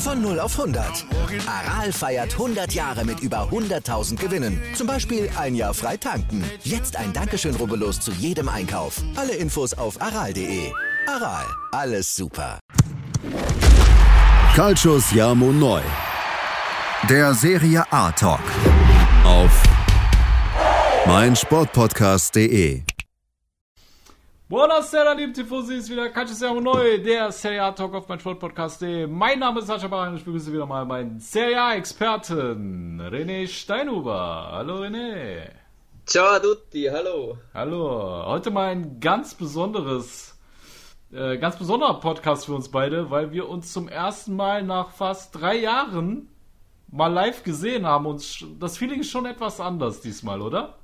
Von 0 auf 100. Aral feiert 100 Jahre mit über 100.000 Gewinnen. Zum Beispiel ein Jahr frei tanken. Jetzt ein Dankeschön, rubbellos zu jedem Einkauf. Alle Infos auf aral.de. Aral, alles super. Calcius Jamo Neu. Der Serie A Talk. Auf meinsportpodcast.de. Buonasera, liebe Tifosi, ist wieder Calcio neu, der Serie A Talk auf mein Sportpodcast.de. Mein Name ist Sascha Baran und ich begrüße wieder mal meinen Serie A Experten, René Steinhuber. Hallo René. Ciao a tutti, hallo. Hallo. Heute mal ein ganz besonderes, äh, ganz besonderer Podcast für uns beide, weil wir uns zum ersten Mal nach fast drei Jahren mal live gesehen haben und das Feeling ist schon etwas anders diesmal, oder?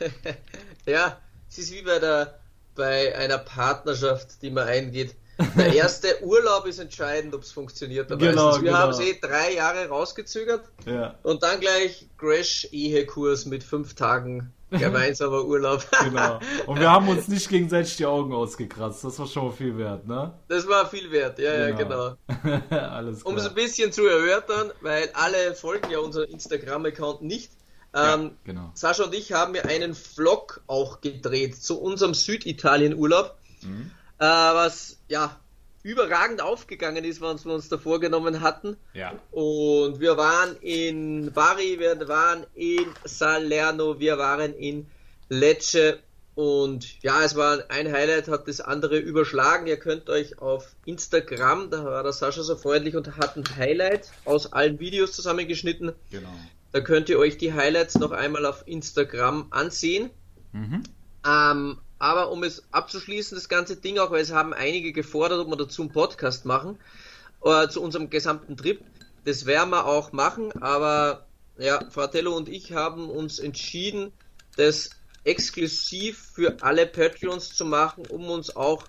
ja, es ist wie bei der bei einer Partnerschaft, die man eingeht. Der erste Urlaub ist entscheidend, ob es funktioniert. Genau, Wir genau. haben es eh drei Jahre rausgezögert ja. und dann gleich Crash-Ehekurs mit fünf Tagen gemeinsamer Urlaub. genau. Und wir haben uns nicht gegenseitig die Augen ausgekratzt. Das war schon mal viel wert, ne? Das war viel wert, ja, genau. ja, genau. Alles klar. Um es ein bisschen zu erörtern, weil alle folgen ja unseren Instagram-Account nicht. Ähm, ja, genau. Sascha und ich haben ja einen Vlog auch gedreht zu unserem Süditalien-Urlaub, mhm. äh, was ja überragend aufgegangen ist, was wir uns da vorgenommen hatten. Ja. Und wir waren in Bari, wir waren in Salerno, wir waren in Lecce und ja, es war ein Highlight, hat das andere überschlagen. Ihr könnt euch auf Instagram, da war der Sascha so freundlich und hat ein Highlight aus allen Videos zusammengeschnitten. Genau. Da könnt ihr euch die Highlights noch einmal auf Instagram ansehen. Mhm. Ähm, aber um es abzuschließen, das ganze Ding auch, weil es haben einige gefordert, ob wir dazu einen Podcast machen, äh, zu unserem gesamten Trip. Das werden wir auch machen, aber ja, Fratello und ich haben uns entschieden, das exklusiv für alle Patreons zu machen, um uns auch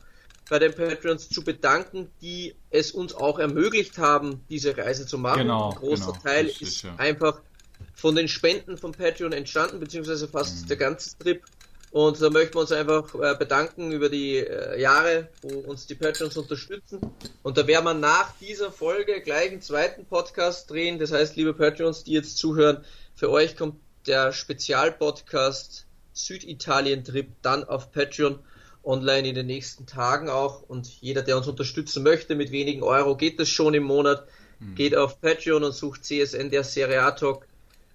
bei den Patreons zu bedanken, die es uns auch ermöglicht haben, diese Reise zu machen. Genau, Ein großer genau, Teil ist, ist ja. einfach von den Spenden von Patreon entstanden, beziehungsweise fast mhm. der ganze Trip. Und da möchten wir uns einfach äh, bedanken über die äh, Jahre, wo uns die Patreons unterstützen. Und da werden wir nach dieser Folge gleich einen zweiten Podcast drehen. Das heißt, liebe Patreons, die jetzt zuhören, für euch kommt der Spezialpodcast Süditalien-Trip dann auf Patreon online in den nächsten Tagen auch. Und jeder, der uns unterstützen möchte, mit wenigen Euro geht das schon im Monat. Mhm. Geht auf Patreon und sucht CSN der Serie Talk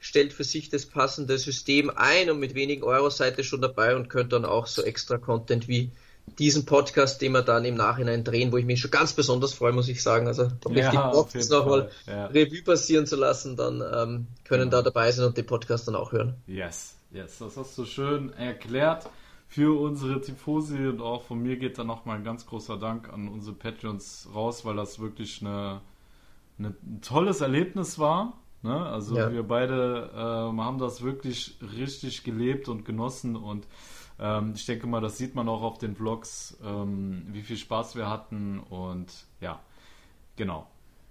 stellt für sich das passende System ein und mit wenigen Euro seid ihr schon dabei und könnt dann auch so extra Content wie diesen Podcast, den wir dann im Nachhinein drehen, wo ich mich schon ganz besonders freue, muss ich sagen. Also um ja, die Box nochmal ja. Revue passieren zu lassen, dann ähm, können ja. da dabei sein und den Podcast dann auch hören. Yes, yes, das hast du schön erklärt für unsere Tifosi und auch von mir geht dann nochmal ein ganz großer Dank an unsere Patreons raus, weil das wirklich eine, eine ein tolles Erlebnis war Ne? Also ja. wir beide äh, haben das wirklich richtig gelebt und genossen und ähm, ich denke mal, das sieht man auch auf den Vlogs, ähm, wie viel Spaß wir hatten und ja, genau.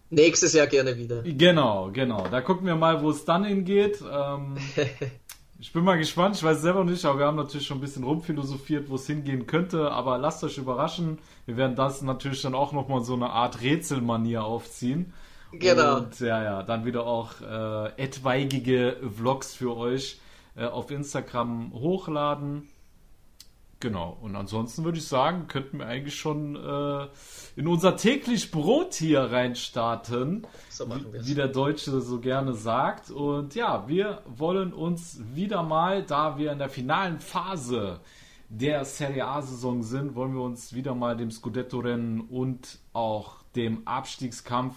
Nächstes Jahr gerne wieder. Genau, genau. Da gucken wir mal, wo es dann hingeht. Ähm, ich bin mal gespannt, ich weiß selber nicht, aber wir haben natürlich schon ein bisschen rumphilosophiert, wo es hingehen könnte, aber lasst euch überraschen. Wir werden das natürlich dann auch nochmal so eine Art Rätselmanier aufziehen. Genau. Und ja, ja, dann wieder auch äh, etwaigige Vlogs für euch äh, auf Instagram hochladen. Genau, und ansonsten würde ich sagen, könnten wir eigentlich schon äh, in unser täglich Brot hier reinstarten, so wie, wie der Deutsche so gerne sagt. Und ja, wir wollen uns wieder mal, da wir in der finalen Phase der Serie A-Saison sind, wollen wir uns wieder mal dem Scudetto-Rennen und auch dem Abstiegskampf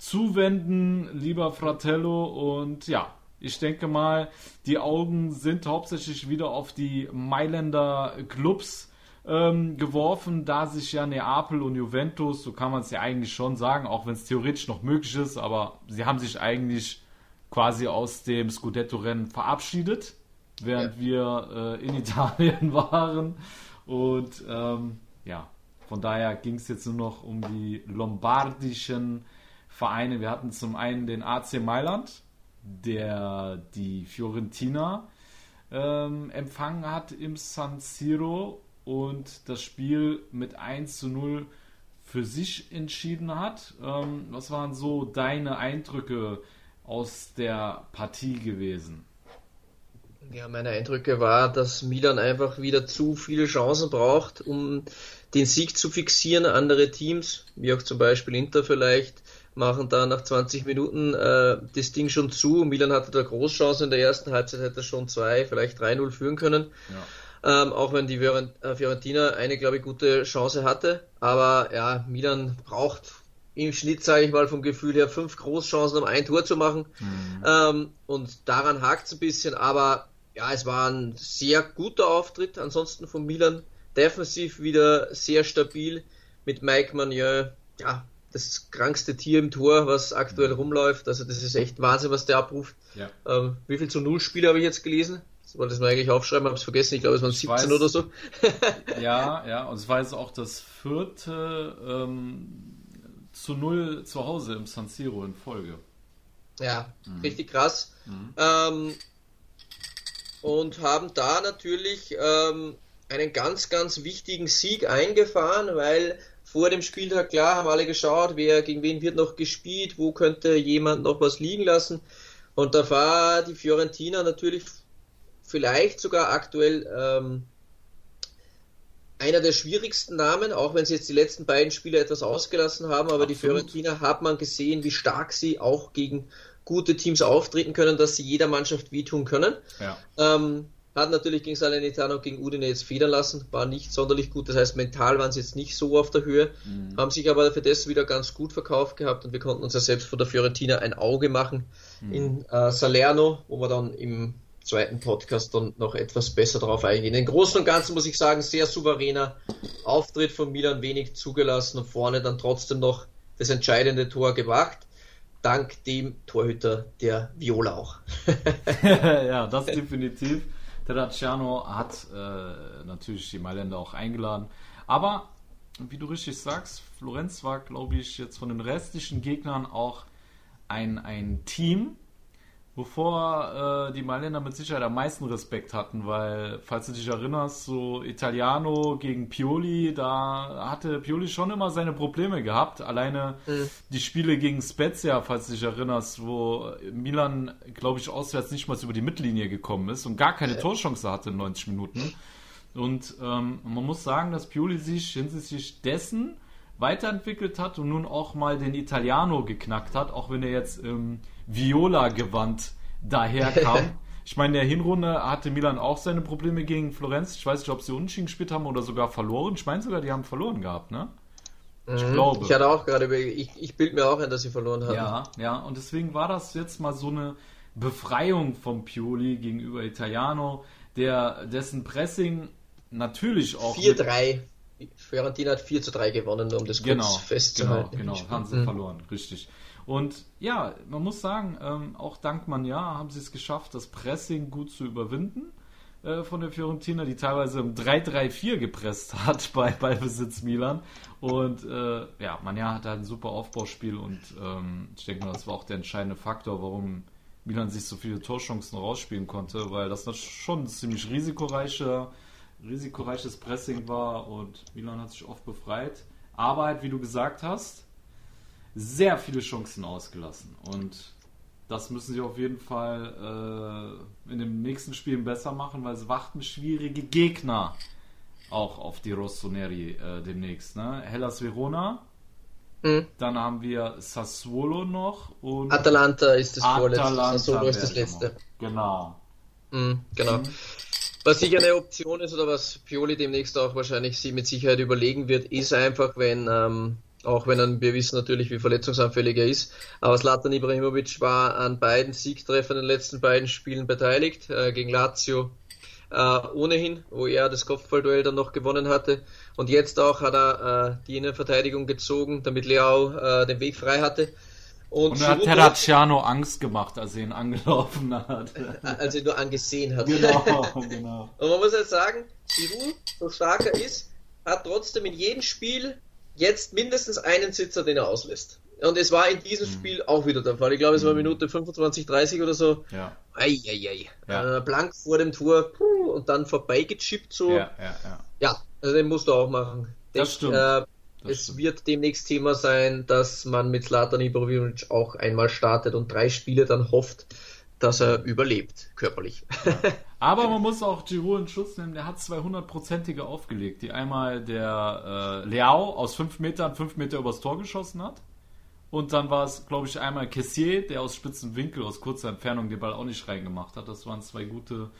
zuwenden, lieber Fratello. Und ja, ich denke mal, die Augen sind hauptsächlich wieder auf die Mailänder Clubs ähm, geworfen, da sich ja Neapel und Juventus, so kann man es ja eigentlich schon sagen, auch wenn es theoretisch noch möglich ist, aber sie haben sich eigentlich quasi aus dem Scudetto-Rennen verabschiedet, während ja. wir äh, in Italien waren. Und ähm, ja, von daher ging es jetzt nur noch um die lombardischen Vereine. Wir hatten zum einen den AC Mailand, der die Fiorentina ähm, empfangen hat im San Siro und das Spiel mit 1 zu 0 für sich entschieden hat. Ähm, was waren so deine Eindrücke aus der Partie gewesen? Ja, meine Eindrücke war, dass Milan einfach wieder zu viele Chancen braucht, um den Sieg zu fixieren. Andere Teams, wie auch zum Beispiel Inter vielleicht, machen da nach 20 Minuten äh, das Ding schon zu. Milan hatte da Großchancen in der ersten Halbzeit, hätte schon zwei, vielleicht 3-0 führen können. Ja. Ähm, auch wenn die äh, Fiorentina eine, glaube ich, gute Chance hatte. Aber ja, Milan braucht im Schnitt, sage ich mal, vom Gefühl her fünf Großchancen, um ein Tor zu machen. Mhm. Ähm, und daran hakt es ein bisschen. Aber ja, es war ein sehr guter Auftritt ansonsten von Milan. Defensiv wieder sehr stabil mit Mike Magnier. Ja, das krankste Tier im Tor, was aktuell rumläuft. Also das ist echt Wahnsinn, was der abruft. Ja. Ähm, wie viel zu Null Spiele habe ich jetzt gelesen? Das wollte ich mir eigentlich aufschreiben, habe es vergessen. Ich glaube, es waren 17 weiß, oder so. ja, ja, und es war jetzt auch das vierte ähm, zu Null zu Hause im San Siro in Folge. Ja, mhm. richtig krass. Mhm. Ähm, und haben da natürlich ähm, einen ganz, ganz wichtigen Sieg eingefahren, weil vor dem Spieltag klar haben alle geschaut, wer gegen wen wird noch gespielt, wo könnte jemand noch was liegen lassen. Und da war die Fiorentina natürlich vielleicht sogar aktuell ähm, einer der schwierigsten Namen, auch wenn sie jetzt die letzten beiden Spiele etwas ausgelassen haben, aber Absolut. die Fiorentina hat man gesehen, wie stark sie auch gegen gute Teams auftreten können, dass sie jeder Mannschaft wehtun können. Ja. Ähm, hat natürlich gegen Salernitano und gegen Udine jetzt federn lassen, war nicht sonderlich gut. Das heißt, mental waren sie jetzt nicht so auf der Höhe, mhm. haben sich aber für das wieder ganz gut verkauft gehabt und wir konnten uns ja selbst von der Fiorentina ein Auge machen mhm. in äh, Salerno, wo wir dann im zweiten Podcast dann noch etwas besser darauf eingehen. Im Großen und Ganzen muss ich sagen, sehr souveräner Auftritt von Milan, wenig zugelassen und vorne dann trotzdem noch das entscheidende Tor gemacht dank dem Torhüter der Viola auch. ja, das definitiv. Terracciano hat äh, natürlich die Mailänder auch eingeladen. Aber, wie du richtig sagst, Florenz war, glaube ich, jetzt von den restlichen Gegnern auch ein, ein Team, wovor äh, die Mailänder mit Sicherheit am meisten Respekt hatten, weil, falls du dich erinnerst, so Italiano gegen Pioli, da hatte Pioli schon immer seine Probleme gehabt. Alleine mhm. die Spiele gegen Spezia, falls du dich erinnerst, wo Milan, glaube ich, auswärts nicht mal über die Mittellinie gekommen ist und gar keine ja. Torchance hatte in 90 Minuten. Und ähm, man muss sagen, dass Pioli sich hinsichtlich dessen weiterentwickelt hat und nun auch mal den Italiano geknackt hat, auch wenn er jetzt im Viola-Gewand daherkam. ich meine, in der Hinrunde hatte Milan auch seine Probleme gegen Florenz. Ich weiß nicht, ob sie unentschieden gespielt haben oder sogar verloren. Ich meine sogar, die haben verloren gehabt, ne? Ich mhm. glaube. Ich hatte auch gerade, ich, ich bild mir auch ein, dass sie verloren haben. Ja, ja, und deswegen war das jetzt mal so eine Befreiung vom Pioli gegenüber Italiano, der dessen Pressing natürlich auch. 4-3. Fiorentina hat 4 zu 3 gewonnen, um das genau, kurz festzuhalten. Genau, genau, haben sie mhm. verloren, richtig. Und ja, man muss sagen, ähm, auch dank Manja haben sie es geschafft, das Pressing gut zu überwinden äh, von der Fiorentina, die teilweise im 3-3-4 gepresst hat bei Ballbesitz Milan. Und äh, ja, Manja hat halt ein super Aufbauspiel und ähm, ich denke mal, das war auch der entscheidende Faktor, warum Milan sich so viele Torchancen rausspielen konnte, weil das schon ein ziemlich risikoreicher risikoreiches Pressing war und Milan hat sich oft befreit. Aber halt, wie du gesagt hast, sehr viele Chancen ausgelassen. Und das müssen sie auf jeden Fall äh, in den nächsten Spielen besser machen, weil es warten schwierige Gegner auch auf die Rossoneri äh, demnächst. Ne? Hellas Verona, mhm. dann haben wir Sassuolo noch und Atalanta ist das Atalanta vorletzte. Sassuolo ist das letzte. Genau. Mhm, genau. Mhm. Was sicher eine Option ist oder was Pioli demnächst auch wahrscheinlich sie mit Sicherheit überlegen wird, ist einfach, wenn, ähm, auch wenn er, wir wissen natürlich, wie verletzungsanfällig er ist, aber Slatan Ibrahimovic war an beiden Siegtreffern in den letzten beiden Spielen beteiligt, äh, gegen Lazio äh, ohnehin, wo er das Kopfballduell dann noch gewonnen hatte. Und jetzt auch hat er äh, die Innenverteidigung gezogen, damit Leao äh, den Weg frei hatte. Und, und hat Terracciano Angst gemacht, als er ihn angelaufen hat. als er nur angesehen hat. Genau, genau. Und man muss jetzt sagen, Giroud, so stark er ist, hat trotzdem in jedem Spiel jetzt mindestens einen Sitzer, den er auslässt. Und es war in diesem mhm. Spiel auch wieder der Fall. Ich glaube, es war mhm. Minute 25, 30 oder so. Ja. Eieiei. Ja. Äh, blank vor dem Tor puh, und dann vorbeigechippt so. Ja, ja, ja. ja, also den musst du auch machen. Das stimmt. Äh, es stimmt. wird demnächst Thema sein, dass man mit Zlatan Ibrahimovic auch einmal startet und drei Spiele dann hofft, dass er überlebt, körperlich. Ja. Aber man muss auch Giroud in Schutz nehmen, der hat 200-prozentige aufgelegt, die einmal der äh, Leao aus 5 Metern 5 Meter übers Tor geschossen hat. Und dann war es, glaube ich, einmal Kessier, der aus spitzen Winkel, aus kurzer Entfernung den Ball auch nicht reingemacht hat. Das waren zwei gute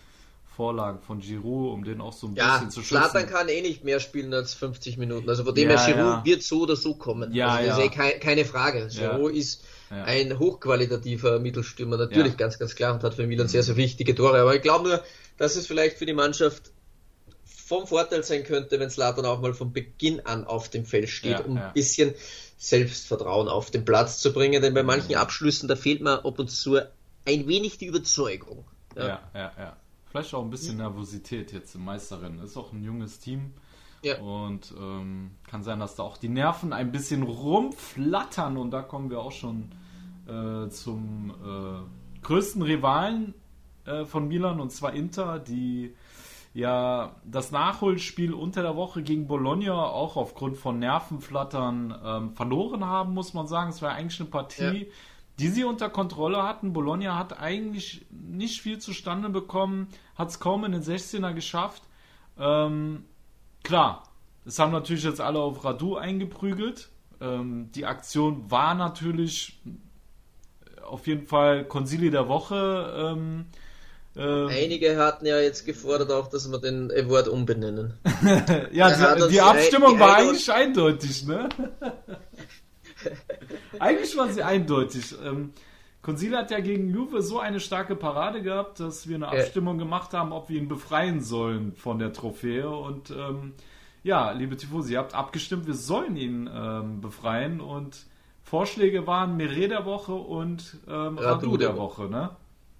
Vorlagen von Giroud, um den auch so ein ja, bisschen zu schützen. Zlatan kann eh nicht mehr spielen als 50 Minuten. Also von dem ja, her, Giroud ja. wird so oder so kommen. Ja, also das ist eh keine, keine Frage. Giroud ist ein hochqualitativer Mittelstürmer, natürlich ganz, ganz klar und hat für Milan sehr, sehr wichtige Tore. Aber ich glaube nur, dass es vielleicht für die Mannschaft vom Vorteil sein könnte, wenn Zlatan auch mal von Beginn an auf dem Feld steht, um ein bisschen Selbstvertrauen auf den Platz zu bringen. Denn bei manchen Abschlüssen, da fehlt mir ab und zu ein wenig die Überzeugung. Ja, ja, ja. ja. Vielleicht auch ein bisschen Nervosität jetzt im Meisterin. Ist auch ein junges Team. Ja. Und ähm, kann sein, dass da auch die Nerven ein bisschen rumflattern. Und da kommen wir auch schon äh, zum äh, größten Rivalen äh, von Milan, und zwar Inter, die ja das Nachholspiel unter der Woche gegen Bologna auch aufgrund von Nervenflattern ähm, verloren haben, muss man sagen. Es war eigentlich eine Partie, ja die sie unter Kontrolle hatten. Bologna hat eigentlich nicht viel zustande bekommen, hat es kaum in den 16er geschafft. Ähm, klar, es haben natürlich jetzt alle auf Radu eingeprügelt. Ähm, die Aktion war natürlich auf jeden Fall Konsili der Woche. Ähm, äh, Einige hatten ja jetzt gefordert auch, dass wir den Award umbenennen. ja, die, die, Abstimmung die war eigentlich eindeutig, ne? Eigentlich war sie eindeutig. Ähm, Consile hat ja gegen Juve so eine starke Parade gehabt, dass wir eine Abstimmung gemacht haben, ob wir ihn befreien sollen von der Trophäe. Und ähm, ja, liebe Tifosi, ihr habt abgestimmt, wir sollen ihn ähm, befreien. Und Vorschläge waren Mere der Woche und ähm, Radu der Woche, ne?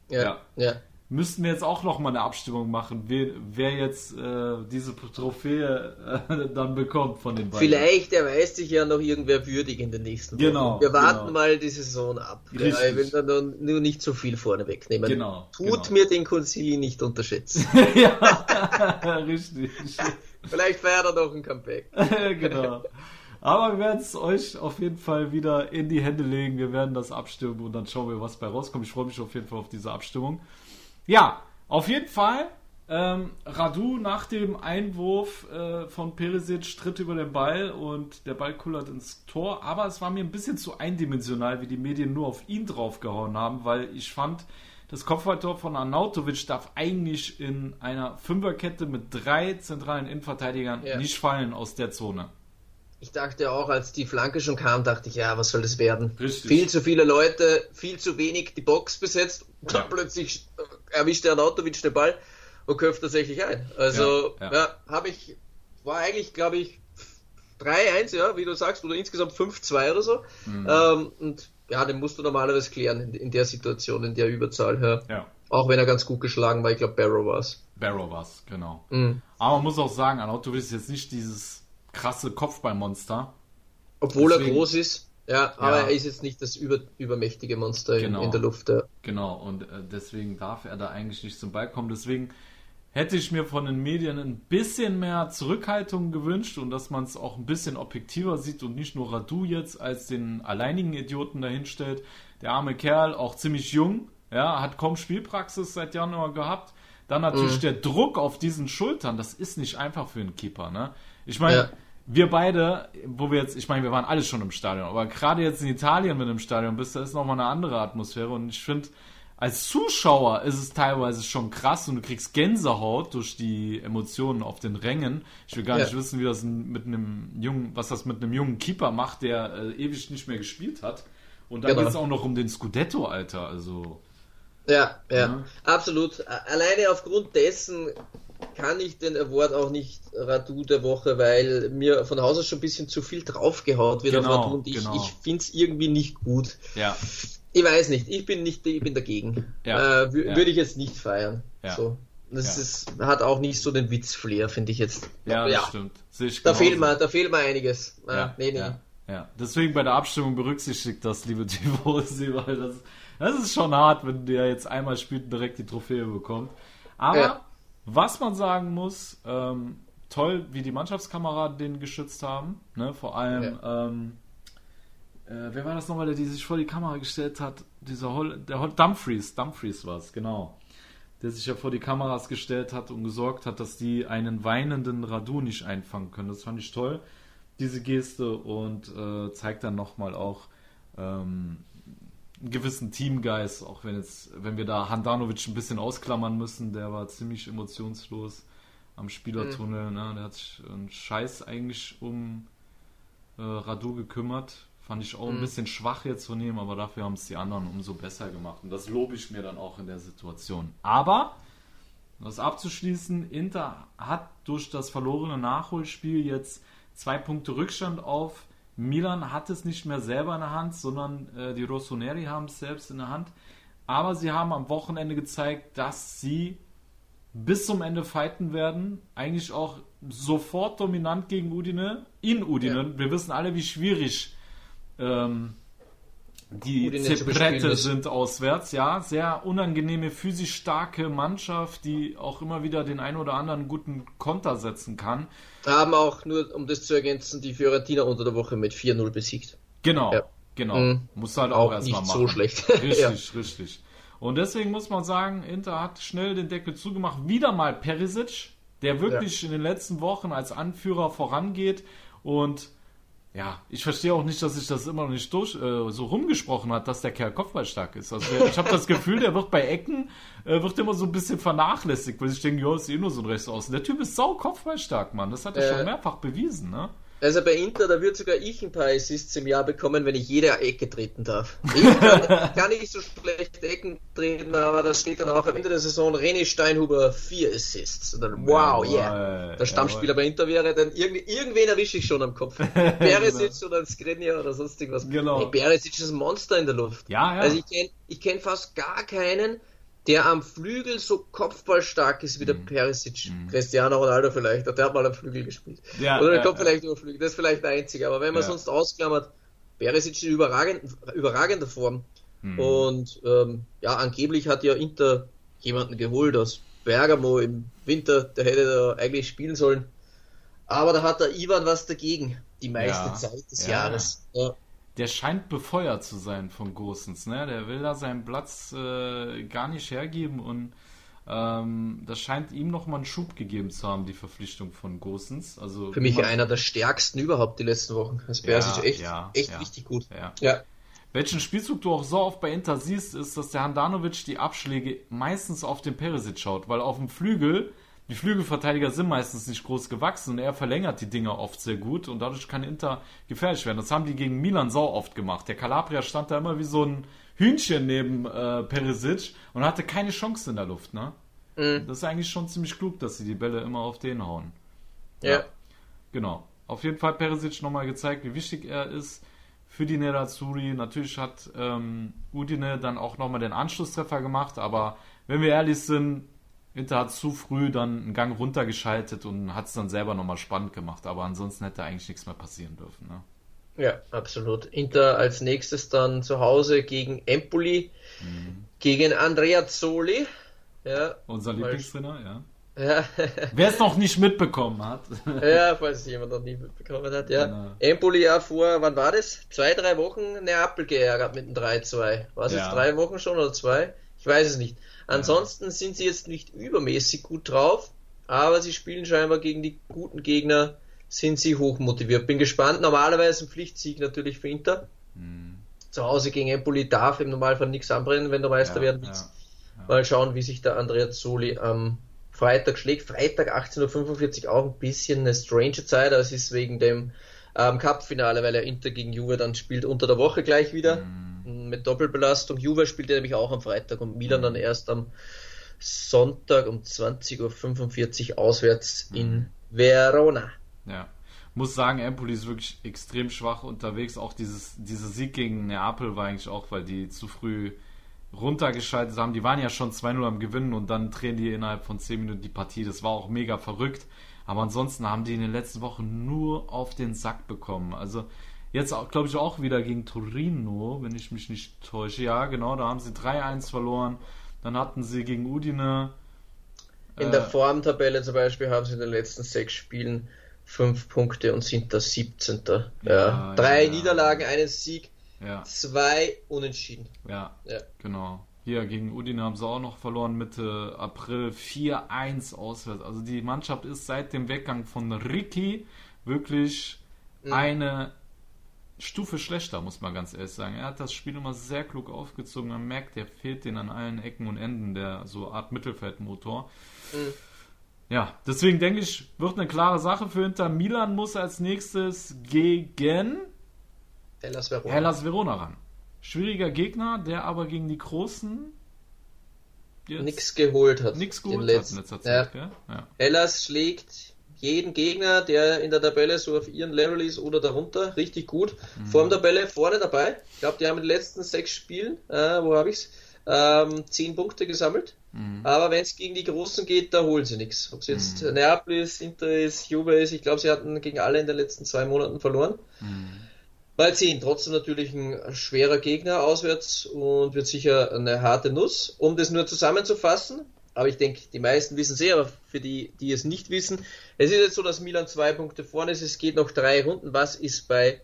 Ja. ja. ja müssten wir jetzt auch noch mal eine Abstimmung machen, wer, wer jetzt äh, diese Trophäe äh, dann bekommt von den beiden. Vielleicht erweist sich ja noch irgendwer würdig in den nächsten Wochen. Genau. Wir warten genau. mal die Saison ab. Richtig. Ja, ich will dann nur nicht so viel vorne wegnehmen. Genau. Tut genau. mir den Concili nicht unterschätzen. ja, richtig. Vielleicht feiert er noch ein Comeback. genau. Aber wir werden es euch auf jeden Fall wieder in die Hände legen. Wir werden das abstimmen und dann schauen wir, was bei rauskommt. Ich freue mich auf jeden Fall auf diese Abstimmung. Ja, auf jeden Fall. Ähm, Radu nach dem Einwurf äh, von Perisic tritt über den Ball und der Ball kullert ins Tor. Aber es war mir ein bisschen zu eindimensional, wie die Medien nur auf ihn draufgehauen haben, weil ich fand, das Kopfballtor von Arnautovic darf eigentlich in einer Fünferkette mit drei zentralen Innenverteidigern ja. nicht fallen aus der Zone. Ich dachte auch, als die Flanke schon kam, dachte ich, ja, was soll das werden? Richtig. Viel zu viele Leute, viel zu wenig die Box besetzt. Ja. Plötzlich erwischt der Anatovic den Ball und köpft tatsächlich ein. Also, ja, ja. ja habe ich, war eigentlich, glaube ich, 3-1, ja, wie du sagst, oder insgesamt 5-2 oder so. Mhm. Ähm, und ja, den musst du normalerweise klären in, in der Situation, in der Überzahl. Ja. ja. Auch wenn er ganz gut geschlagen war, ich glaube, Barrow war es. Barrow war es, genau. Mhm. Aber man muss auch sagen, Anatovic ist jetzt nicht dieses krasse Kopfballmonster. Obwohl Deswegen, er groß ist, ja, aber ja. er ist jetzt nicht das über, übermächtige Monster genau, in, in, der Luft. Ja. Genau, und äh, deswegen darf er da eigentlich nicht zum Ball kommen. Deswegen hätte ich mir von den Medien ein bisschen mehr Zurückhaltung gewünscht und dass man es auch ein bisschen objektiver sieht und nicht nur Radu jetzt als den alleinigen Idioten dahinstellt. Der arme Kerl, auch ziemlich jung, ja, hat kaum Spielpraxis seit Januar gehabt. Dann natürlich mhm. der Druck auf diesen Schultern, das ist nicht einfach für einen Keeper, ne? Ich meine, ja. Wir beide, wo wir jetzt, ich meine, wir waren alle schon im Stadion, aber gerade jetzt in Italien, wenn du im Stadion bist, da ist nochmal eine andere Atmosphäre und ich finde, als Zuschauer ist es teilweise schon krass und du kriegst Gänsehaut durch die Emotionen auf den Rängen. Ich will gar ja. nicht wissen, wie das mit einem jungen, was das mit einem jungen Keeper macht, der äh, ewig nicht mehr gespielt hat. Und dann genau. geht es auch noch um den Scudetto, Alter. Also Ja, ja, ja, absolut. Alleine aufgrund dessen kann ich den Award auch nicht Radu der Woche, weil mir von Haus aus schon ein bisschen zu viel draufgehaut wird genau, auf Radu und ich, genau. ich finde es irgendwie nicht gut. Ja. Ich weiß nicht, ich bin nicht, ich bin dagegen. Ja. Äh, ja. Würde ich jetzt nicht feiern. Ja. So. Das ja. ist, hat auch nicht so den Witz-Flair, finde ich jetzt. Ja, das stimmt. da, fehlt mir, da fehlt mir einiges. Ah, ja, nee, nee. Ja. Deswegen bei der Abstimmung berücksichtigt das, liebe Tifosi, weil das, das ist schon hart, wenn der jetzt einmal spielt und direkt die Trophäe bekommt. Aber was man sagen muss, ähm, toll, wie die Mannschaftskameraden den geschützt haben. Ne? Vor allem, ähm, äh, wer war das nochmal, der die sich vor die Kamera gestellt hat? Dieser Hol der Hol Dumfries, Dumfries war es, genau der sich ja vor die Kameras gestellt hat und gesorgt hat, dass die einen weinenden Radu nicht einfangen können. Das fand ich toll, diese Geste, und äh, zeigt dann nochmal auch ähm, einen gewissen Teamgeist, auch wenn jetzt, wenn wir da Handanovic ein bisschen ausklammern müssen, der war ziemlich emotionslos am Spielertunnel, mhm. ne? der hat sich einen Scheiß eigentlich um äh, Radu gekümmert, Fand ich auch ein mhm. bisschen schwach jetzt zu nehmen, aber dafür haben es die anderen umso besser gemacht. Und das lobe ich mir dann auch in der Situation. Aber, um das abzuschließen, Inter hat durch das verlorene Nachholspiel jetzt zwei Punkte Rückstand auf. Milan hat es nicht mehr selber in der Hand, sondern äh, die Rossoneri haben es selbst in der Hand. Aber sie haben am Wochenende gezeigt, dass sie bis zum Ende fighten werden. Eigentlich auch sofort dominant gegen Udine, in Udine. Ja. Wir wissen alle, wie schwierig ähm, die Zebrette sind auswärts, ja. Sehr unangenehme, physisch starke Mannschaft, die auch immer wieder den ein oder anderen guten Konter setzen kann. Haben auch, nur um das zu ergänzen, die Fiorentina unter der Woche mit 4-0 besiegt. Genau, ja. genau. Mhm. Muss halt auch, auch erstmal machen. so schlecht. Richtig, ja. richtig. Und deswegen muss man sagen, Inter hat schnell den Deckel zugemacht. Wieder mal Perisic, der wirklich ja. in den letzten Wochen als Anführer vorangeht und ja, ich verstehe auch nicht, dass sich das immer noch nicht durch, äh, so rumgesprochen hat, dass der Kerl kopfballstark ist. Also ich habe das Gefühl, der wird bei Ecken äh, wird immer so ein bisschen vernachlässigt, weil ich denke, ja, ist eh nur so ein Rechtsaußen. Der Typ ist sau kopfballstark, Mann. Das hat er äh, schon mehrfach bewiesen, ne? Also bei Inter, da würde sogar ich ein paar Assists im Jahr bekommen, wenn ich jede Ecke treten darf. Ich kann, kann nicht so schlecht Ecken treten, aber da steht dann auch am Ende der Saison René Steinhuber vier Assists. Und dann, wow, yeah. Der Stammspieler bei Inter wäre, dann irgend, irgendwen erwische ich schon am Kopf. Peresic genau. oder Skriniar oder sonst irgendwas. Genau. Hey, Peresic ist ein Monster in der Luft. Ja, ja. Also ich kenne ich kenn fast gar keinen, der am Flügel so kopfballstark ist wie der mhm. Perisic. Mhm. Cristiano Ronaldo vielleicht, der hat mal am Flügel gespielt. Ja, Oder der ja, kommt ja. vielleicht über Flügel, das ist vielleicht der einzige. Aber wenn man sonst ausklammert, Perisic in überragend, überragender Form. Mhm. Und ähm, ja, angeblich hat ja Inter jemanden geholt aus Bergamo im Winter, der hätte da eigentlich spielen sollen. Aber da hat der Ivan was dagegen, die meiste Zeit des Jahres. Ja der scheint befeuert zu sein von Gosens. Ne? Der will da seinen Platz äh, gar nicht hergeben und ähm, das scheint ihm nochmal einen Schub gegeben zu haben, die Verpflichtung von Gosens. Also, Für mich einer der stärksten überhaupt die letzten Wochen. Das wäre ja, echt, ja, echt ja, richtig gut. Ja. Welchen Spielzug du auch so oft bei Inter siehst, ist, dass der Handanovic die Abschläge meistens auf den Perisic schaut, weil auf dem Flügel die Flügelverteidiger sind meistens nicht groß gewachsen und er verlängert die Dinger oft sehr gut und dadurch kann Inter gefährlich werden. Das haben die gegen Milan sau oft gemacht. Der Calabria stand da immer wie so ein Hühnchen neben äh, Perisic und hatte keine Chance in der Luft. Ne? Mhm. Das ist eigentlich schon ziemlich klug, dass sie die Bälle immer auf den hauen. Ja. ja. Genau. Auf jeden Fall Perisic nochmal gezeigt, wie wichtig er ist für die Nerazzurri. Natürlich hat ähm, Udine dann auch nochmal den Anschlusstreffer gemacht, aber wenn wir ehrlich sind, Inter hat zu früh dann einen Gang runtergeschaltet und hat es dann selber nochmal spannend gemacht, aber ansonsten hätte eigentlich nichts mehr passieren dürfen. Ne? Ja, absolut. Inter als nächstes dann zu Hause gegen Empoli, mhm. gegen Andrea Zoli. Ja, Unser Lieblingstrainer, ja. Ja. Wer es noch nicht mitbekommen hat. ja, falls es jemand noch nie mitbekommen hat, ja. Genau. Empoli ja vor, wann war das? Zwei, drei Wochen Neapel geärgert mit dem 3-2. War es ja. jetzt drei Wochen schon oder zwei? Ich weiß es nicht. Ansonsten sind sie jetzt nicht übermäßig gut drauf, aber sie spielen scheinbar gegen die guten Gegner, sind sie hoch motiviert. Bin gespannt. Normalerweise ein Pflichtsieg natürlich für Inter. Mhm. Zu Hause gegen Empoli darf im Normalfall nichts anbrennen, wenn du Meister ja, werden willst. Ja, ja. Mal schauen, wie sich der Andrea Zoli am Freitag schlägt. Freitag 18.45 Uhr auch ein bisschen eine strange Zeit. Das ist wegen dem ähm, Cup-Finale, weil er Inter gegen Juve dann spielt unter der Woche gleich wieder. Mhm. Mit Doppelbelastung. Juve spielt ja nämlich auch am Freitag und Milan mhm. dann erst am Sonntag um 20.45 Uhr auswärts in mhm. Verona. Ja. Muss sagen, Empoli ist wirklich extrem schwach unterwegs. Auch dieses, dieser Sieg gegen Neapel war eigentlich auch, weil die zu früh runtergeschaltet haben. Die waren ja schon 2-0 am Gewinnen und dann drehen die innerhalb von 10 Minuten die Partie. Das war auch mega verrückt. Aber ansonsten haben die in den letzten Wochen nur auf den Sack bekommen. Also jetzt glaube ich auch wieder gegen Torino, wenn ich mich nicht täusche. Ja, genau, da haben sie 3-1 verloren. Dann hatten sie gegen Udine. In äh, der Formtabelle zum Beispiel haben sie in den letzten sechs Spielen fünf Punkte und sind der 17. Ja, ja. Drei ja, Niederlagen, einen Sieg, zwei Unentschieden. Ja, genau. Hier gegen Udine haben sie auch noch verloren Mitte April 4-1 auswärts. Also die Mannschaft ist seit dem Weggang von Ricky wirklich mhm. eine Stufe schlechter, muss man ganz ehrlich sagen. Er hat das Spiel immer sehr klug aufgezogen. Man merkt, der fehlt den an allen Ecken und Enden, der so Art Mittelfeldmotor. Mhm. Ja, deswegen denke ich, wird eine klare Sache für Inter. Milan muss als nächstes gegen Hellas Verona. Hellas Verona ran. Schwieriger Gegner, der aber gegen die Großen nichts geholt hat. Nichts geholt hat in letzter Zeit. Ja. Ja. Hellas schlägt jeden Gegner, der in der Tabelle so auf ihren Level ist oder darunter, richtig gut. Mhm. Vorm Tabelle vorne dabei. Ich glaube, die haben in den letzten sechs Spielen, äh, wo habe ich's, ähm, zehn Punkte gesammelt. Mhm. Aber wenn es gegen die Großen geht, da holen sie nichts. Ob es jetzt mhm. Neapel ist, Inter ist, Juve ist, ich glaube, sie hatten gegen alle in den letzten zwei Monaten verloren. Mhm. Mal sehen, trotzdem natürlich ein schwerer Gegner auswärts und wird sicher eine harte Nuss. Um das nur zusammenzufassen, aber ich denke, die meisten wissen es eh, aber für die, die es nicht wissen, es ist jetzt so, dass Milan zwei Punkte vorne ist, es geht noch drei Runden. Was ist bei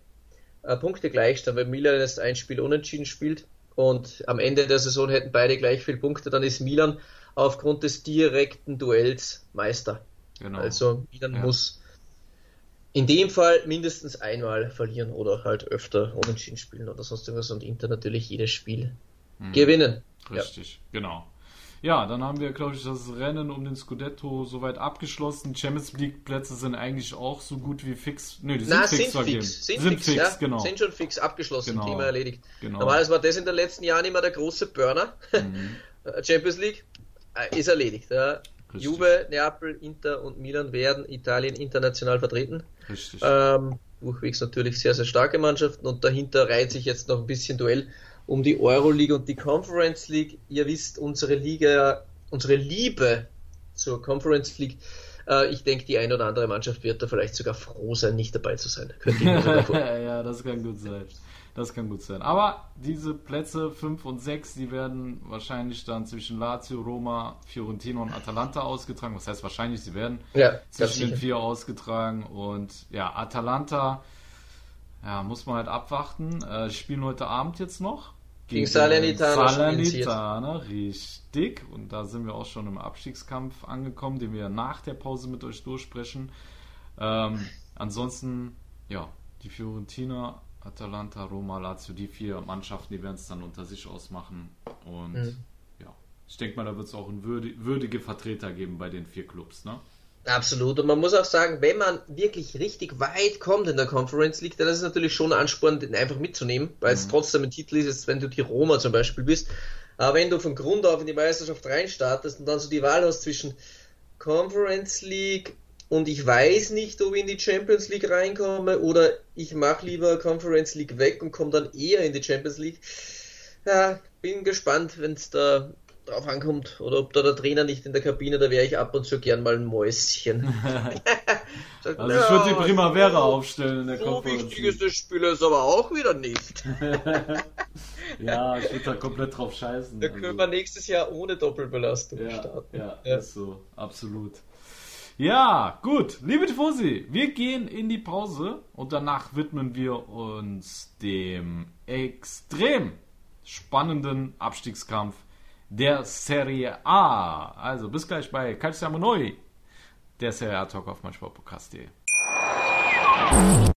äh, Punkte Gleichstand, wenn Milan jetzt ein Spiel unentschieden spielt und am Ende der Saison hätten beide gleich viele Punkte, dann ist Milan aufgrund des direkten Duells Meister. Genau. Also Milan ja. muss in dem Fall mindestens einmal verlieren oder halt öfter unentschieden spielen oder sonst irgendwas und Inter natürlich jedes Spiel hm. gewinnen. Richtig, ja. genau. Ja, dann haben wir, glaube ich, das Rennen um den Scudetto soweit abgeschlossen. Champions League Plätze sind eigentlich auch so gut wie fix. Nö, die sind Na, fix. Sind fix. Sind, sind fix, fix ja. genau. Sind schon fix abgeschlossen, genau. Thema erledigt. Genau. Normalerweise war das in den letzten Jahren immer der große Burner. Mhm. Champions League äh, ist erledigt. Ja. Juve, Neapel, Inter und Milan werden Italien international vertreten. Richtig. Ähm, durchwegs natürlich sehr, sehr starke Mannschaften und dahinter reiht sich jetzt noch ein bisschen Duell um die Euroleague und die Conference League. Ihr wisst, unsere Liga, unsere Liebe zur Conference League. Äh, ich denke, die eine oder andere Mannschaft wird da vielleicht sogar froh sein, nicht dabei zu sein. ja, das kann gut sein. Das kann gut sein. Aber diese Plätze 5 und 6, die werden wahrscheinlich dann zwischen Lazio, Roma, Fiorentino und Atalanta ausgetragen. Was heißt wahrscheinlich, sie werden ja, zwischen den vier ausgetragen. Und ja, Atalanta, ja, muss man halt abwarten. Äh, spielen heute Abend jetzt noch. Gegen, gegen Salernitana. Salernitana, richtig. Und da sind wir auch schon im Abstiegskampf angekommen, den wir nach der Pause mit euch durchsprechen. Ähm, ansonsten, ja, die Fiorentina Atalanta, Roma, Lazio, die vier Mannschaften, die werden es dann unter sich ausmachen. Und mhm. ja, ich denke mal, da wird es auch würdige Vertreter geben bei den vier Clubs, ne? Absolut. Und man muss auch sagen, wenn man wirklich richtig weit kommt in der Conference League, dann ist es natürlich schon ein Ansporn, den einfach mitzunehmen, weil mhm. es trotzdem ein Titel ist, wenn du die Roma zum Beispiel bist. Aber wenn du von Grund auf in die Meisterschaft reinstartest und dann so die Wahl hast zwischen Conference League, und ich weiß nicht, ob ich in die Champions League reinkomme oder ich mache lieber Conference League weg und komme dann eher in die Champions League. Ja, bin gespannt, wenn es da drauf ankommt oder ob da der Trainer nicht in der Kabine, da wäre ich ab und zu gern mal ein Mäuschen. Sagt, also ich würde die Primavera aufstellen in der so Conference wichtig ist das Spiel ist aber auch wieder nicht. ja, ich würde da komplett drauf scheißen. Da können also. wir nächstes Jahr ohne Doppelbelastung ja, starten. Ja, ja, ist so, absolut. Ja, gut. Liebe Tifosi, wir gehen in die Pause und danach widmen wir uns dem extrem spannenden Abstiegskampf der Serie A. Also bis gleich bei Calciamo Noi, der Serie A Talk auf meinsportpodcast.de.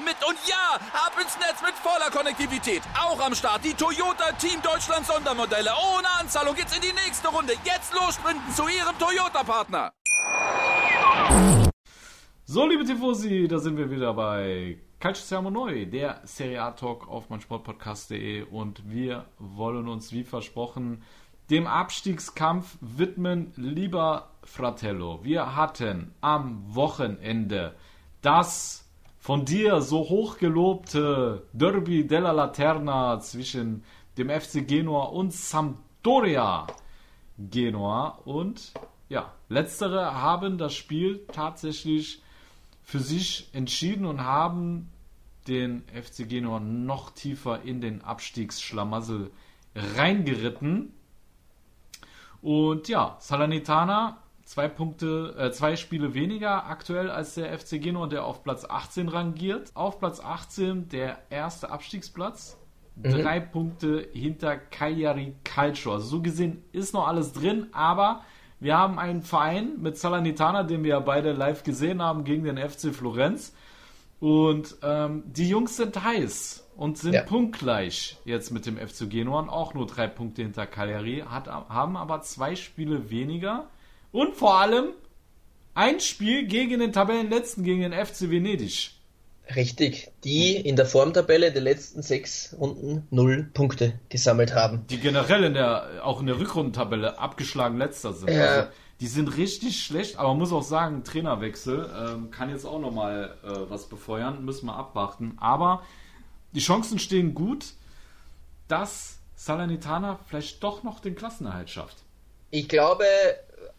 mit. Und ja, ab ins Netz mit voller Konnektivität. Auch am Start die Toyota Team Deutschland Sondermodelle. Ohne Anzahlung geht's in die nächste Runde. Jetzt los sprinten zu Ihrem Toyota-Partner. So, liebe Tifosi, da sind wir wieder bei Calcio Siamo der Serie A Talk auf meinsportpodcast.de und wir wollen uns wie versprochen dem Abstiegskampf widmen, lieber Fratello. Wir hatten am Wochenende das von dir so hochgelobte Derby della Laterna zwischen dem FC Genua und Sampdoria Genua und ja, letztere haben das Spiel tatsächlich für sich entschieden und haben den FC Genua noch tiefer in den Abstiegsschlamassel reingeritten. Und ja, Salernitana zwei Punkte, äh, zwei Spiele weniger aktuell als der FC Genua, der auf Platz 18 rangiert. Auf Platz 18 der erste Abstiegsplatz. Mhm. Drei Punkte hinter Cagliari Calcio. Also so gesehen ist noch alles drin, aber wir haben einen Verein mit Salernitana, den wir ja beide live gesehen haben, gegen den FC Florenz. Und ähm, die Jungs sind heiß und sind ja. punktgleich jetzt mit dem FC Genua auch nur drei Punkte hinter Cagliari, hat, haben aber zwei Spiele weniger und vor allem ein Spiel gegen den Tabellenletzten, gegen den FC Venedig. Richtig, die in der Formtabelle der letzten sechs Runden null Punkte gesammelt haben. Die generell in der, auch in der Rückrundentabelle abgeschlagen letzter sind. Ja. Also, die sind richtig schlecht, aber man muss auch sagen, Trainerwechsel ähm, kann jetzt auch nochmal äh, was befeuern, müssen wir abwarten. Aber die Chancen stehen gut, dass Salernitana vielleicht doch noch den Klassenerhalt schafft. Ich glaube,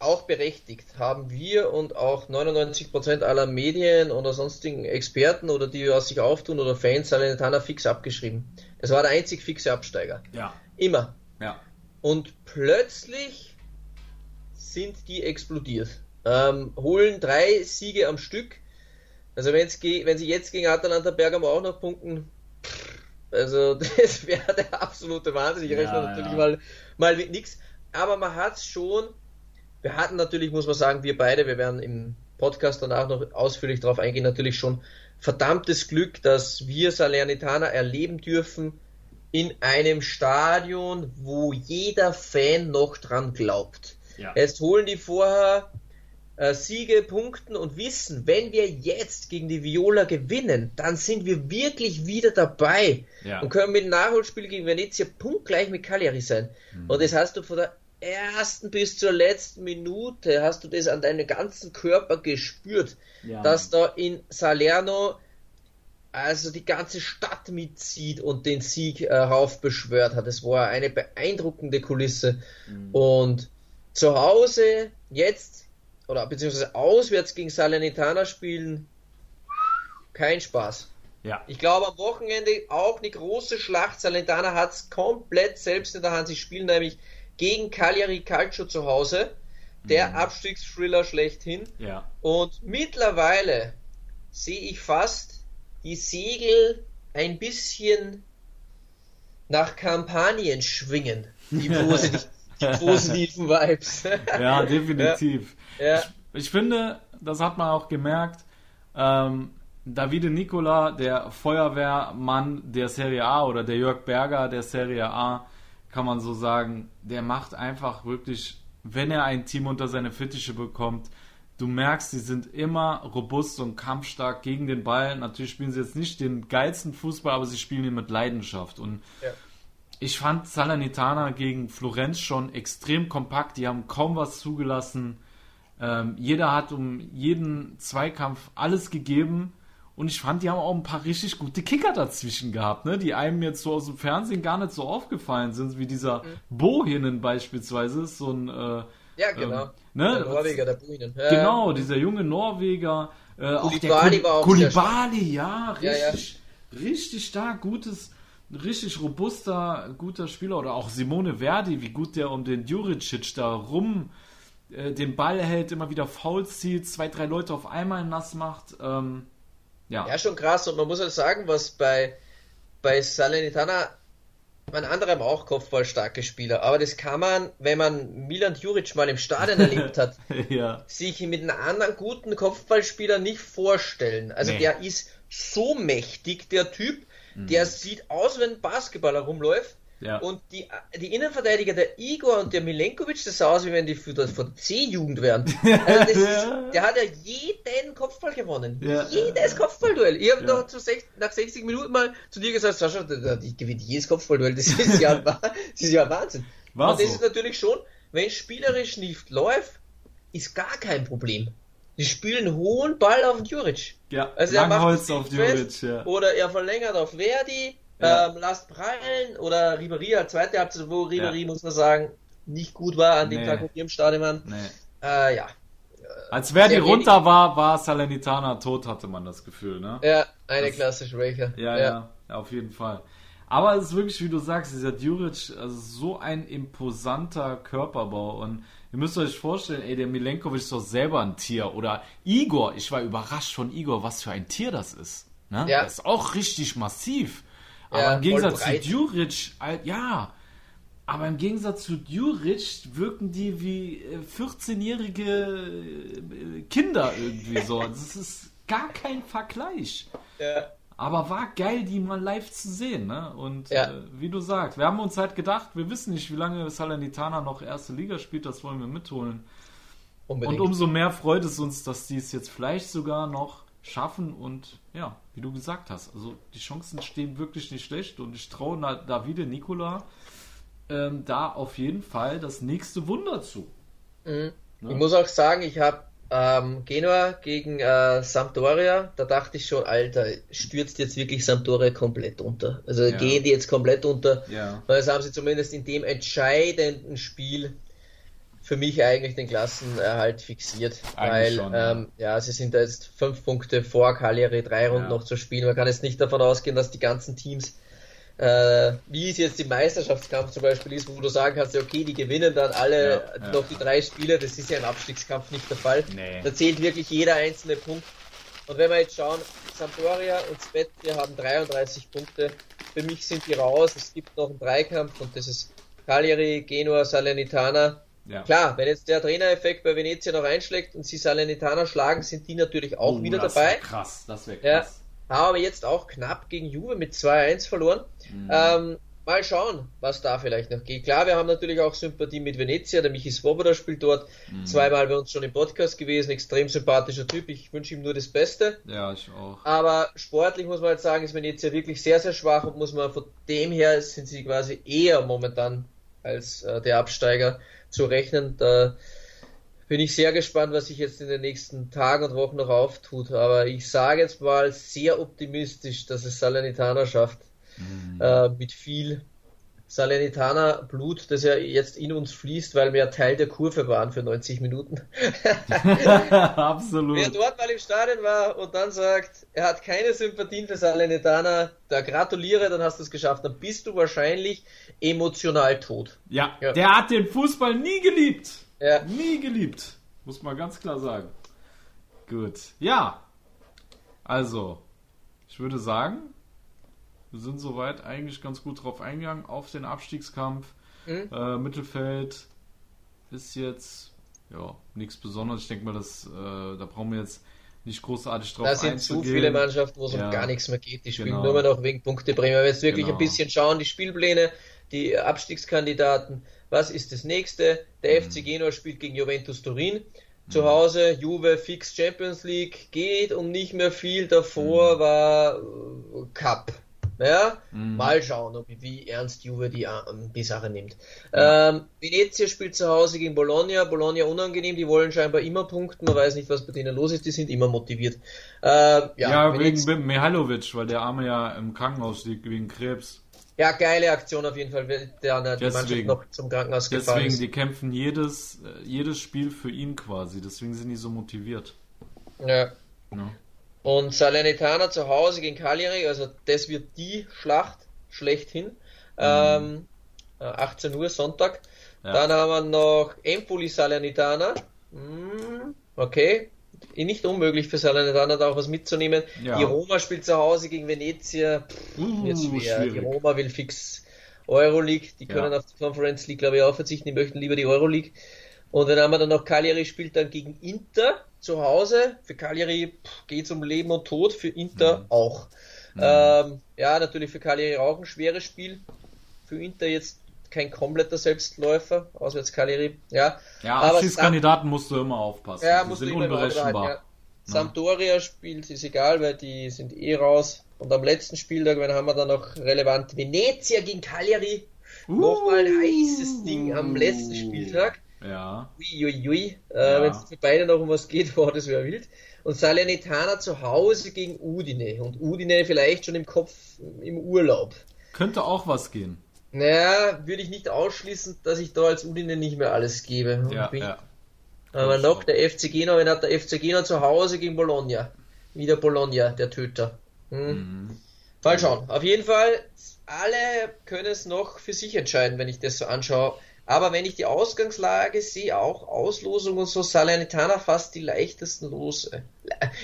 auch berechtigt haben wir und auch 99% aller Medien oder sonstigen Experten oder die was sich auftun oder Fans Salernitana fix abgeschrieben. Das war der einzig fixe Absteiger. Ja. Immer. Ja. Und plötzlich sind die explodiert. Ähm, holen drei Siege am Stück. Also wenn's wenn sie jetzt gegen Atalanta Bergamo auch noch punkten, also das wäre der absolute Wahnsinn. Ich rechne ja, natürlich ja. mal, mal mit nichts. Aber man hat es schon wir hatten natürlich, muss man sagen, wir beide, wir werden im Podcast danach noch ausführlich darauf eingehen, natürlich schon verdammtes Glück, dass wir Salernitana erleben dürfen in einem Stadion, wo jeder Fan noch dran glaubt. Ja. Jetzt holen die vorher äh, Siege, Punkten und wissen, wenn wir jetzt gegen die Viola gewinnen, dann sind wir wirklich wieder dabei ja. und können mit dem Nachholspiel gegen Venezia punktgleich mit Cagliari sein. Mhm. Und das hast du von der ersten bis zur letzten Minute hast du das an deinem ganzen Körper gespürt, ja. dass da in Salerno also die ganze Stadt mitzieht und den Sieg äh, raufbeschwört hat. Es war eine beeindruckende Kulisse. Mhm. Und zu Hause jetzt, oder beziehungsweise auswärts gegen Salernitana spielen, kein Spaß. Ja. Ich glaube am Wochenende auch eine große Schlacht. Salernitana hat es komplett selbst in der Hand. Sie spielen nämlich gegen Cagliari Calcio zu Hause. Der mhm. Abstiegsthriller schlechthin. Ja. Und mittlerweile sehe ich fast die Segel ein bisschen nach Kampagnen schwingen. Die positiven Vibes. ja, definitiv. Ja. Ich, ich, finde, das hat man auch gemerkt. Ähm, Davide Nicola, der Feuerwehrmann der Serie A oder der Jörg Berger der Serie A, kann man so sagen, der macht einfach wirklich, wenn er ein Team unter seine Fittiche bekommt, du merkst, sie sind immer robust und kampfstark gegen den Ball. Natürlich spielen sie jetzt nicht den geilsten Fußball, aber sie spielen ihn mit Leidenschaft. Und ja. ich fand Salernitana gegen Florenz schon extrem kompakt. Die haben kaum was zugelassen. Ähm, jeder hat um jeden Zweikampf alles gegeben. Und ich fand, die haben auch ein paar richtig gute Kicker dazwischen gehabt, ne? die einem jetzt so aus dem Fernsehen gar nicht so aufgefallen sind, wie dieser mhm. Bohinen beispielsweise, so ein. Äh, ja, genau. Ähm, ne? Der Norweger, der Bohinen. Ja. Genau, dieser junge Norweger. Äh, Kulibali war auch Kulibali, ja, richtig, ja, ja. richtig stark, gutes, richtig robuster, guter Spieler. Oder auch Simone Verdi, wie gut der um den Juricic da rum äh, den Ball hält, immer wieder Fouls zieht, zwei, drei Leute auf einmal nass macht. Ähm, ja. ja, schon krass. Und man muss halt sagen, was bei, bei Salernitana man andere haben auch kopfballstarke Spieler, aber das kann man, wenn man Milan Juric mal im Stadion erlebt hat, ja. sich mit einem anderen guten Kopfballspieler nicht vorstellen. Also nee. der ist so mächtig, der Typ, mhm. der sieht aus, wenn ein Basketballer rumläuft, ja. Und die, die Innenverteidiger, der Igor und der Milenkovic, das sah aus, wie wenn die von der C-Jugend wären. Also ist, der hat ja jeden Kopfball gewonnen. Ja. Jedes Kopfballduell. Ich habe ja. nach 60 Minuten mal zu dir gesagt, Sascha, die gewinnt jedes Kopfballduell. Das ist ja, das ist ja Wahnsinn. War und das so. ist natürlich schon, wenn spielerisch nicht läuft, ist gar kein Problem. Die spielen hohen Ball auf Juric. Ja, also er macht auf Juric, ja. Oder er verlängert auf Verdi ja. ähm, lasst prallen oder Ribery als zweite Halbzeit, wo Ribery, ja. muss man sagen, nicht gut war an dem nee. Tag, wo wir im Stadion waren. Nee. Äh, ja. Als Verdi runter war, war Salernitana tot, hatte man das Gefühl, ne? Ja, eine das, klassische Raker. Ja, ja, ja, auf jeden Fall. Aber es ist wirklich, wie du sagst, dieser Djuric, also so ein imposanter Körperbau und ihr müsst euch vorstellen, ey, der Milenkovic ist doch selber ein Tier. Oder Igor, ich war überrascht von Igor, was für ein Tier das ist. Ne? Ja. Das ist auch richtig massiv. Aber im Gegensatz zu Djuric, ja, aber im Gegensatz zu Djuric wirken die wie 14-jährige äh, Kinder irgendwie so. Das ist gar kein Vergleich. Ja. Aber war geil, die mal live zu sehen, ne? Und ja. äh, wie du sagst, wir haben uns halt gedacht, wir wissen nicht, wie lange Salernitana noch erste Liga spielt, das wollen wir mitholen. Unbedingt. Und umso mehr freut es uns, dass die es jetzt vielleicht sogar noch schaffen und ja, wie du gesagt hast, also die Chancen stehen wirklich nicht schlecht und ich traue Davide Nicola ähm, da auf jeden Fall das nächste Wunder zu. Mhm. Ja. Ich muss auch sagen, ich habe ähm, Genua gegen äh, Sampdoria, da dachte ich schon, Alter, stürzt jetzt wirklich Sampdoria komplett unter. Also ja. gehen die jetzt komplett unter, ja. weil das haben sie zumindest in dem entscheidenden Spiel für mich eigentlich den Klassenerhalt fixiert, eigentlich weil schon, ähm, ja. sie sind da jetzt fünf Punkte vor Cagliari, drei Runden ja. noch zu spielen. Man kann jetzt nicht davon ausgehen, dass die ganzen Teams, äh, wie es jetzt im Meisterschaftskampf zum Beispiel ist, wo du sagen kannst, okay, die gewinnen dann alle ja, noch die drei Spiele, das ist ja im Abstiegskampf nicht der Fall. Nee. Da zählt wirklich jeder einzelne Punkt. Und wenn wir jetzt schauen, Sampdoria und Spezia haben 33 Punkte. Für mich sind die raus. Es gibt noch einen Dreikampf und das ist Cagliari, Genua, Salernitana ja. Klar, wenn jetzt der Trainereffekt bei Venezia noch einschlägt und sie Salernitana schlagen, sind die natürlich auch oh, wieder das dabei. krass, das wäre krass. Ja, aber jetzt auch knapp gegen Juve mit 2-1 verloren. Mhm. Ähm, mal schauen, was da vielleicht noch geht. Klar, wir haben natürlich auch Sympathie mit Venezia. Der Michi Svoboda spielt dort. Mhm. Zweimal bei uns schon im Podcast gewesen. Extrem sympathischer Typ. Ich wünsche ihm nur das Beste. Ja, ich auch. Aber sportlich muss man halt sagen, ist Venezia wirklich sehr, sehr schwach und muss man von dem her sind sie quasi eher momentan als äh, der Absteiger zu rechnen. Da bin ich sehr gespannt, was sich jetzt in den nächsten Tagen und Wochen noch auftut. Aber ich sage jetzt mal sehr optimistisch, dass es Salernitana schafft. Mhm. Äh, mit viel Salernitana Blut, das ja jetzt in uns fließt, weil wir ja Teil der Kurve waren für 90 Minuten. Absolut. Wer dort mal im Stadion war und dann sagt, er hat keine Sympathien für Salernitana, da gratuliere, dann hast du es geschafft. Dann bist du wahrscheinlich emotional tot. Ja, ja. der hat den Fußball nie geliebt. Ja. Nie geliebt. Muss man ganz klar sagen. Gut. Ja. Also, ich würde sagen, wir sind soweit eigentlich ganz gut drauf eingegangen auf den Abstiegskampf. Mhm. Äh, Mittelfeld ist jetzt ja nichts Besonderes. Ich denke mal, dass, äh, da brauchen wir jetzt nicht großartig drauf Da sind zu viele Mannschaften, wo es ja, um gar nichts mehr geht. Die spielen genau. nur noch wegen Punkteprämie. Wenn wir jetzt wirklich genau. ein bisschen schauen, die Spielpläne, die Abstiegskandidaten, was ist das nächste? Der mhm. FC Genua spielt gegen Juventus Turin. Zu mhm. Hause, Juve fix Champions League, geht um nicht mehr viel. Davor mhm. war äh, Cup. Ja, mhm. mal schauen, wie ernst Juve die, ähm, die Sache nimmt. Ja. Ähm, Venezia spielt zu Hause gegen Bologna. Bologna unangenehm, die wollen scheinbar immer punkten. Man weiß nicht, was bei denen los ist. Die sind immer motiviert. Äh, ja, ja wegen Mihailovic, weil der Arme ja im Krankenhaus liegt wegen Krebs. Ja, geile Aktion auf jeden Fall, der die deswegen, Mannschaft noch zum Krankenhaus gefahren Deswegen, ist. die kämpfen jedes, äh, jedes Spiel für ihn quasi. Deswegen sind die so motiviert. Ja. Ja. Und Salernitana zu Hause gegen Cagliari, also das wird die Schlacht schlechthin. Mhm. Ähm, 18 äh, Uhr Sonntag. Ja. Dann haben wir noch Empoli Salernitana. Hm, okay. Nicht unmöglich für Salernitana da auch was mitzunehmen. Ja. Die Roma spielt zu Hause gegen Venezia. Pff, uh, jetzt schwer. Die Roma will fix Euroleague. Die können ja. auf die Conference League, glaube ich, auch verzichten. Die möchten lieber die Euroleague. Und dann haben wir dann noch Cagliari spielt dann gegen Inter zu Hause. Für Cagliari geht es um Leben und Tod, für Inter mhm. auch. Mhm. Ähm, ja, natürlich für Cagliari auch ein schweres Spiel. Für Inter jetzt kein kompletter Selbstläufer, auswärts Cagliari. Ja, ja Abschiedskandidaten musst du immer aufpassen. Ja, die musst sind du immer unberechenbar. Ja. Sampdoria spielt, ist egal, weil die sind eh raus. Und am letzten Spieltag, wenn haben wir dann noch relevant Venezia gegen Cagliari. Uh. Nochmal ein heißes Ding am letzten Spieltag. Ja. Uiuiui. Ui. Äh, ja. Wenn es für beide noch um was geht, war das wäre wild. Und Salernitana zu Hause gegen Udine. Und Udine vielleicht schon im Kopf im Urlaub. Könnte auch was gehen. Naja, würde ich nicht ausschließen, dass ich da als Udine nicht mehr alles gebe. Ja, ja. Aber noch der FC Genua, wenn hat der FC Genua zu Hause gegen Bologna. Wieder Bologna, der Töter. Hm. Mhm. Mal schauen. Auf jeden Fall, alle können es noch für sich entscheiden, wenn ich das so anschaue. Aber wenn ich die Ausgangslage sehe, auch Auslosung und so, Salernitana fast die leichtesten Lose.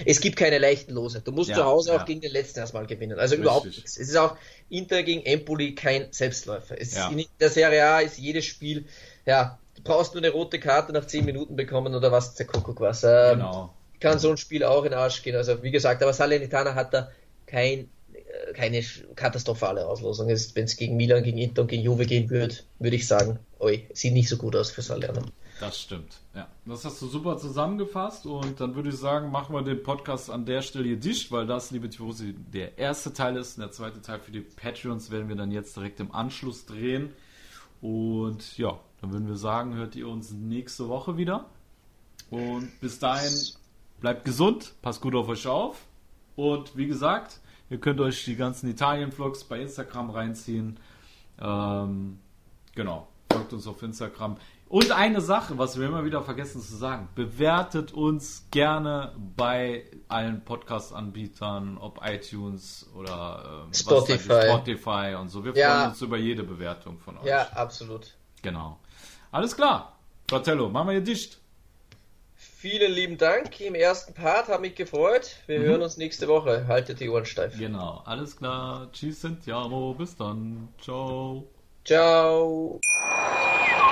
Es gibt keine leichten Lose. Du musst ja, zu Hause ja. auch gegen den letzten erstmal gewinnen. Also Richtig. überhaupt nichts. Es ist auch Inter gegen Empoli kein Selbstläufer. Es ja. In der Serie A ist jedes Spiel, ja, du brauchst nur eine rote Karte nach 10 Minuten bekommen oder was, der Kuckuck was. Ähm, genau. Kann so ein Spiel auch in den Arsch gehen. Also wie gesagt, aber Salernitana hat da kein keine katastrophale Auslosung ist. Wenn es gegen Milan, gegen Inter und gegen Juve gehen würde, würde ich sagen, oi, sieht nicht so gut aus für Salerno. Das stimmt, ja. Das hast du super zusammengefasst und dann würde ich sagen, machen wir den Podcast an der Stelle hier dicht, weil das, liebe Tifosi, der erste Teil ist und der zweite Teil für die Patreons werden wir dann jetzt direkt im Anschluss drehen. Und ja, dann würden wir sagen, hört ihr uns nächste Woche wieder. Und bis dahin, bleibt gesund, passt gut auf euch auf. Und wie gesagt, Ihr könnt euch die ganzen Italien-Vlogs bei Instagram reinziehen. Ähm, genau, folgt uns auf Instagram. Und eine Sache, was wir immer wieder vergessen zu sagen, bewertet uns gerne bei allen Podcast-Anbietern, ob iTunes oder ähm, Spotify. Spotify und so. Wir ja. freuen uns über jede Bewertung von euch. Ja, absolut. Genau. Alles klar. Fratello, machen wir hier dicht. Vielen lieben Dank. Im ersten Part habe mich gefreut. Wir mhm. hören uns nächste Woche. Haltet die Ohren steif. Genau, alles klar. Tschüss, Sentiamo. Bis dann. Ciao. Ciao.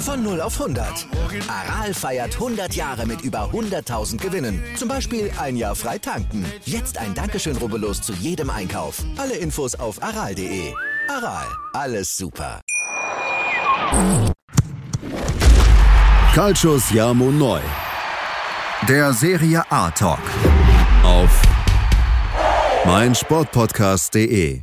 Von 0 auf 100. Aral feiert 100 Jahre mit über 100.000 Gewinnen. Zum Beispiel ein Jahr frei tanken. Jetzt ein Dankeschön, rubbellos zu jedem Einkauf. Alle Infos auf aral.de. Aral, alles super. Calcius Jamo Neu. Der Serie A Talk. Auf meinsportpodcast.de.